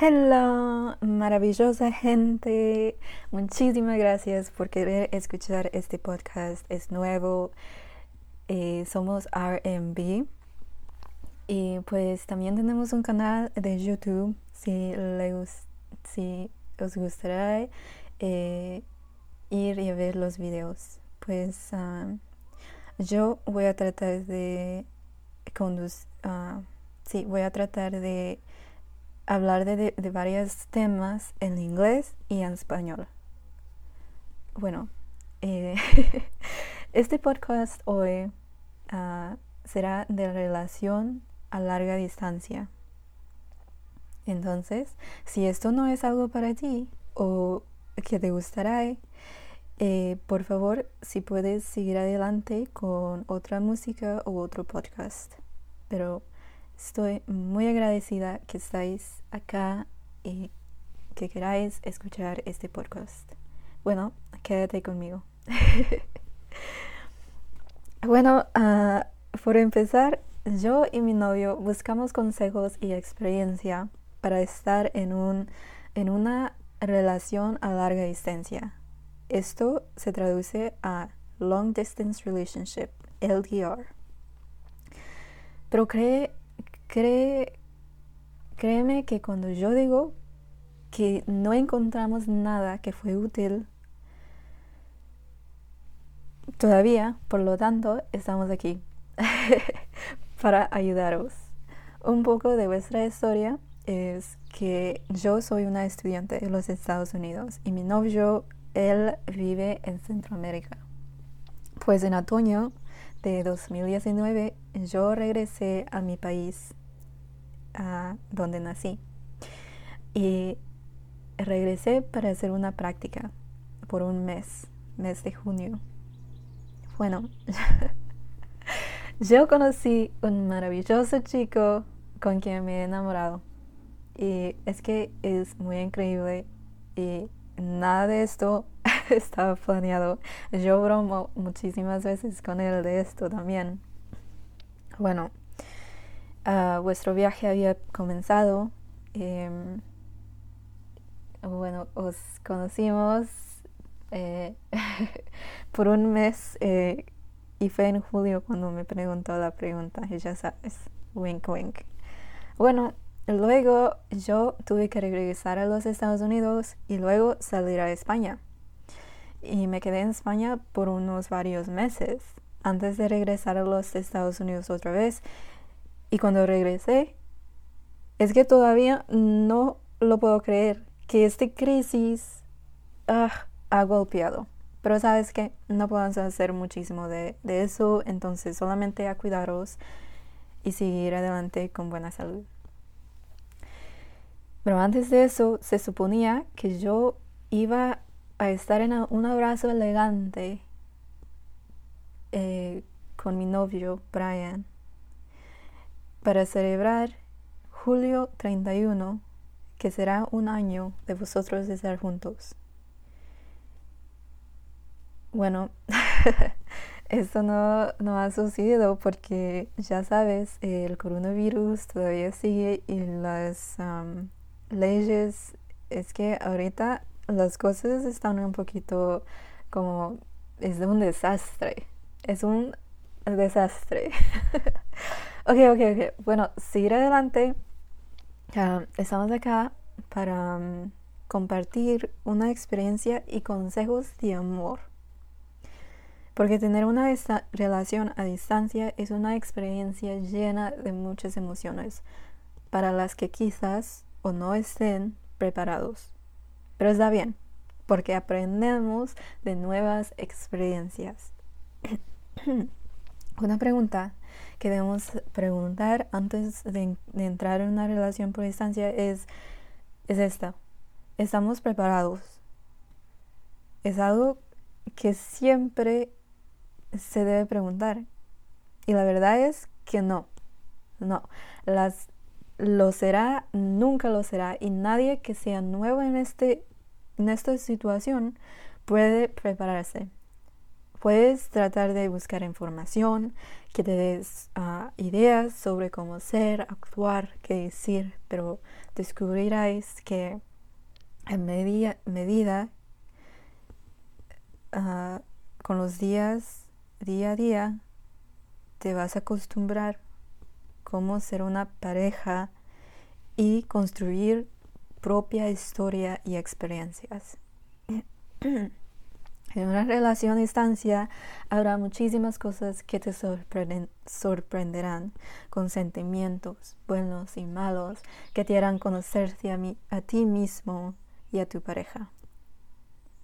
Hello, maravillosa gente. Muchísimas gracias por querer escuchar este podcast. Es nuevo. Eh, somos RMB. Y pues también tenemos un canal de YouTube. Si, les, si os gustaría eh, ir y ver los videos. Pues ah, yo voy a tratar de conducir. Ah, sí, voy a tratar de hablar de, varios temas en inglés y en español. Bueno, eh, este podcast hoy ah, será de relación a larga distancia. Entonces, si esto no es algo para ti o que te gustará, eh, por favor, si puedes seguir adelante con otra música o otro podcast. Pero Estoy muy agradecida que estáis acá y que queráis escuchar este podcast. Bueno, quédate conmigo. bueno, uh, por empezar, yo y mi novio buscamos consejos y experiencia para estar en, un, en una relación a larga distancia. Esto se traduce a Long Distance Relationship, LDR. Pero créeme que cuando yo digo que no encontramos nada que fue útil, todavía, por lo tanto, estamos aquí para ayudaros. Un poco de vuestra historia es que yo soy una estudiante en los Estados Unidos y mi novio, él vive en Centroamérica. Pues en otoño de 2019 yo regresé a mi país donde nací. Y regresé para hacer una práctica por un mes, mes de junio. Bueno, yo conocí un maravilloso chico con quien me he enamorado. Y es que es muy increíble y nada de esto estaba planeado. Yo bromo muchísimas veces con él de esto también. Bueno, Ah, vuestro viaje había comenzado. Em, bueno, os conocimos eh, por un mes eh, y fue en julio cuando me preguntó la pregunta, y ya sabes, wink wink. Bueno, luego yo tuve que regresar a los Estados Unidos y luego salir a España. Y me quedé en España por unos varios meses antes de regresar a los Estados Unidos otra vez y cuando regresé, es que todavía no lo puedo creer que esta crisis ah, ha golpeado. Pero sabes que no podemos hacer muchísimo de, de eso, entonces solamente a cuidaros y seguir adelante con buena salud. Pero antes de eso, se suponía que yo iba a estar en un abrazo elegante eh, con mi novio, Brian para celebrar julio 31, que será un año de vosotros de estar juntos. Bueno, esto no, no, ha sucedido porque ya sabes, el coronavirus todavía sigue y las leyes, es que ahorita las cosas están un poquito como, es un desastre, es un desastre. Ok, ok, ok. Bueno, seguir adelante. estamos acá para mm, compartir una experiencia y consejos de amor. Porque tener una relación a distancia es una experiencia llena de muchas emociones para las que quizás o no estén preparados. Pero está bien, porque aprendemos de nuevas experiencias. una pregunta que debemos preguntar antes de, entrar en una relación por distancia es, es esta. ¿Estamos preparados? Es algo que siempre se debe preguntar. Y la verdad es que no. No. Las, lo será, nunca lo será. Y nadie que sea nuevo en, este, en esta situación puede prepararse. Puedes tratar de buscar información que te des ah, ideas sobre cómo ser, actuar, qué decir, pero descubrirás que en medida uh, con los días, día a día, te vas a acostumbrar cómo ser una pareja y construir propia historia y experiencias. En una relación a distancia habrá muchísimas cosas que te sorprenderán, con sentimientos buenos y malos que te harán conocerte a, a ti mismo y a tu pareja.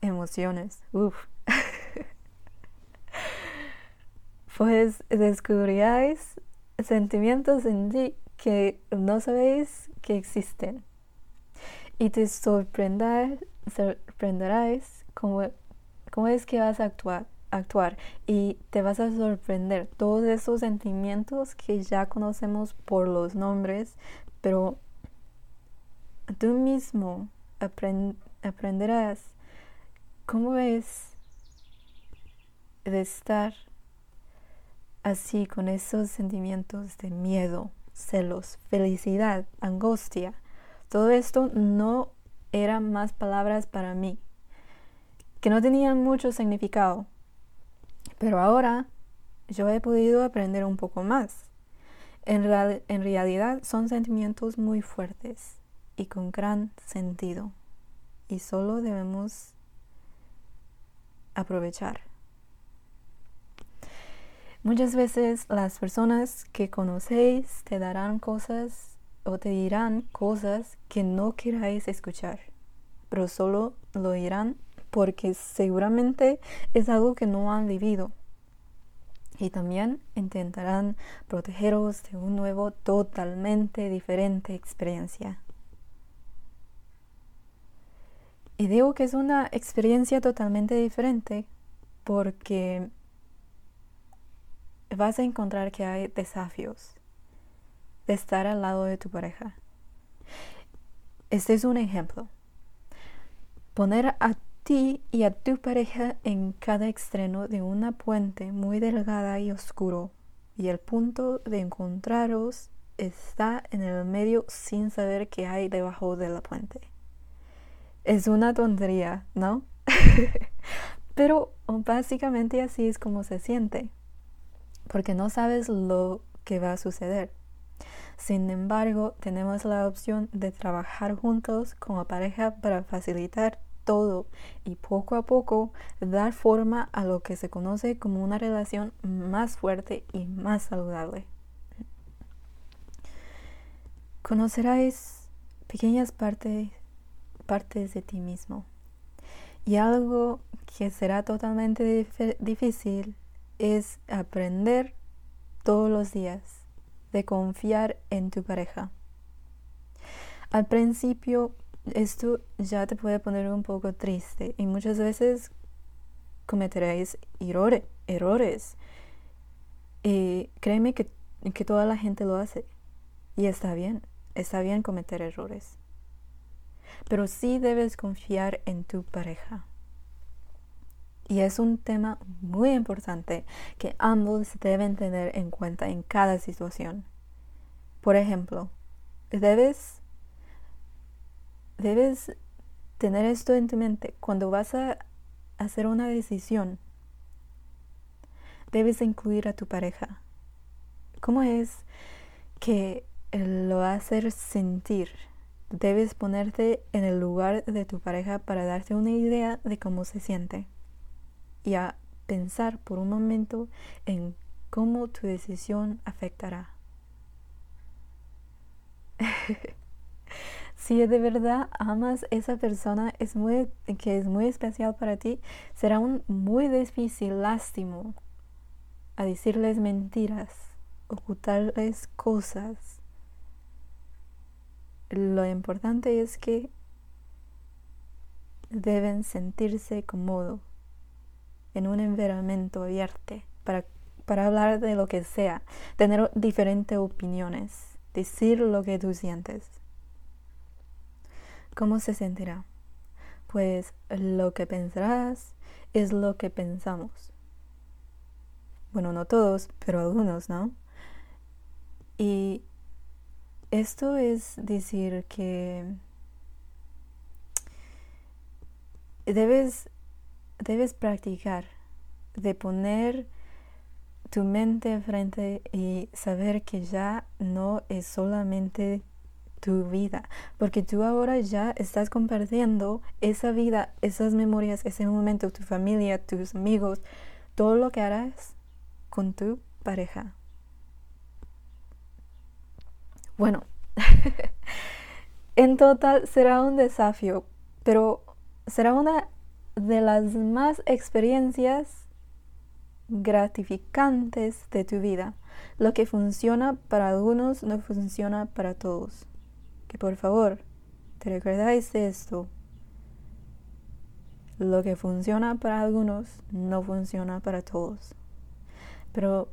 Emociones, uff. pues descubriráis sentimientos en ti que no sabéis que existen. Y te sorprenderás, sorprenderás cómo, es que vas a actuar, actuar. Y te vas a sorprender todos esos sentimientos que ya conocemos por los nombres, pero tú mismo aprenderás cómo es de estar así con esos sentimientos de miedo, celos, felicidad, angustia. Todo esto no eran más palabras para mí, que no tenían mucho significado. Pero ahora yo he podido aprender un poco más. En, en realidad son sentimientos muy fuertes y con gran sentido. Y solo debemos aprovechar. Muchas veces las personas que conocéis te darán cosas o te dirán cosas que no queráis escuchar, pero solo lo dirán porque seguramente es algo que no han vivido. Y también intentarán protegeros de un nuevo, totalmente diferente experiencia. Y digo que es una experiencia totalmente diferente porque vas a encontrar que hay desafíos de estar al lado de tu pareja. Este es un ejemplo. Poner a ti y a tu pareja en cada extremo de una puente muy delgada y oscuro y el punto de encontraros está en el medio sin saber qué hay debajo de la puente. Es una tontería, ¿no? Pero básicamente así es como se siente porque no sabes lo que va a suceder. Sin embargo, tenemos la opción de trabajar juntos como pareja para facilitar todo y poco a poco dar forma a lo que se conoce como una relación más fuerte y más saludable. Conocerás pequeñas partes, partes de ti mismo y algo que será totalmente difícil es aprender todos los días de confiar en tu pareja. Al principio esto ya te puede poner un poco triste y muchas veces cometeréis errores. Y créeme que, que toda la gente lo hace. Y está bien, está bien cometer errores. Pero sí debes confiar en tu pareja. Y es un tema muy importante que ambos deben tener en cuenta en cada situación. Por ejemplo, debes, debes tener esto en tu mente cuando vas a hacer una decisión. Debes incluir a tu pareja. ¿Cómo es que lo hacer sentir? Debes ponerte en el lugar de tu pareja para darte una idea de cómo se siente y a pensar por un momento en cómo tu decisión afectará. si de verdad amas esa persona es muy, que es muy especial para ti, será un muy difícil, lástimo, a decirles mentiras, ocultarles cosas. Lo importante es que deben sentirse cómodos en un environamiento abierto para, para hablar de lo que sea, tener diferentes opiniones, decir lo que tú sientes. ¿Cómo se sentirá? Pues lo que pensarás es lo que pensamos. Bueno, no todos, pero algunos, ¿no? Y esto es decir que debes, debes practicar de poner tu mente frente y saber que ya no es solamente tu vida, porque tú ahora ya estás compartiendo esa vida, esas memorias, ese momento, tu familia, tus amigos, todo lo que harás con tu pareja. Bueno, en total será un desafío, pero será una de las más experiencias gratificantes de tu vida. Lo que funciona para algunos no funciona para todos. Que por favor, te recordáis esto. Lo que funciona para algunos no funciona para todos. Pero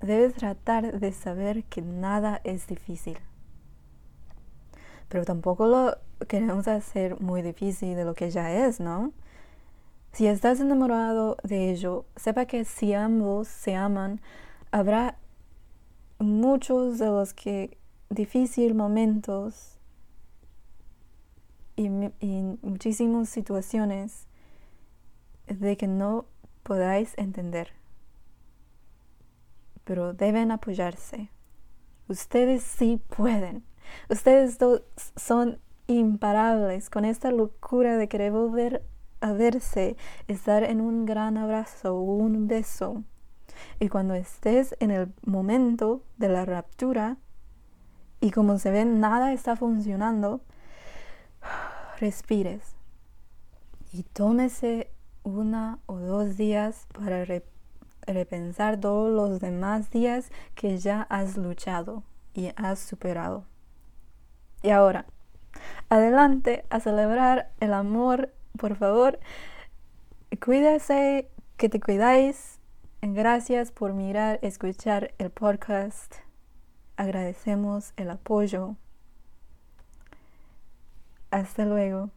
debes tratar de saber que nada es difícil. Pero tampoco lo queremos hacer muy difícil de lo que ya es, ¿no? Si estás enamorado de ello, sepa que si ambos se aman, habrá muchos de los que difíciles momentos y, y muchísimas situaciones de que no podáis entender. Pero deben apoyarse. Ustedes sí pueden. Ustedes son imparables con esta locura de querer volver a verse, estar en un gran abrazo o un beso. Y cuando estés en el momento de la raptura y como se ve nada está funcionando, respires y tómese una o dos días para repensar todos los demás días que ya has luchado y has superado. Y ahora, adelante a celebrar el amor por favor, cuídese, que te cuidáis. Gracias por mirar, escuchar el podcast. Agradecemos el apoyo. Hasta luego.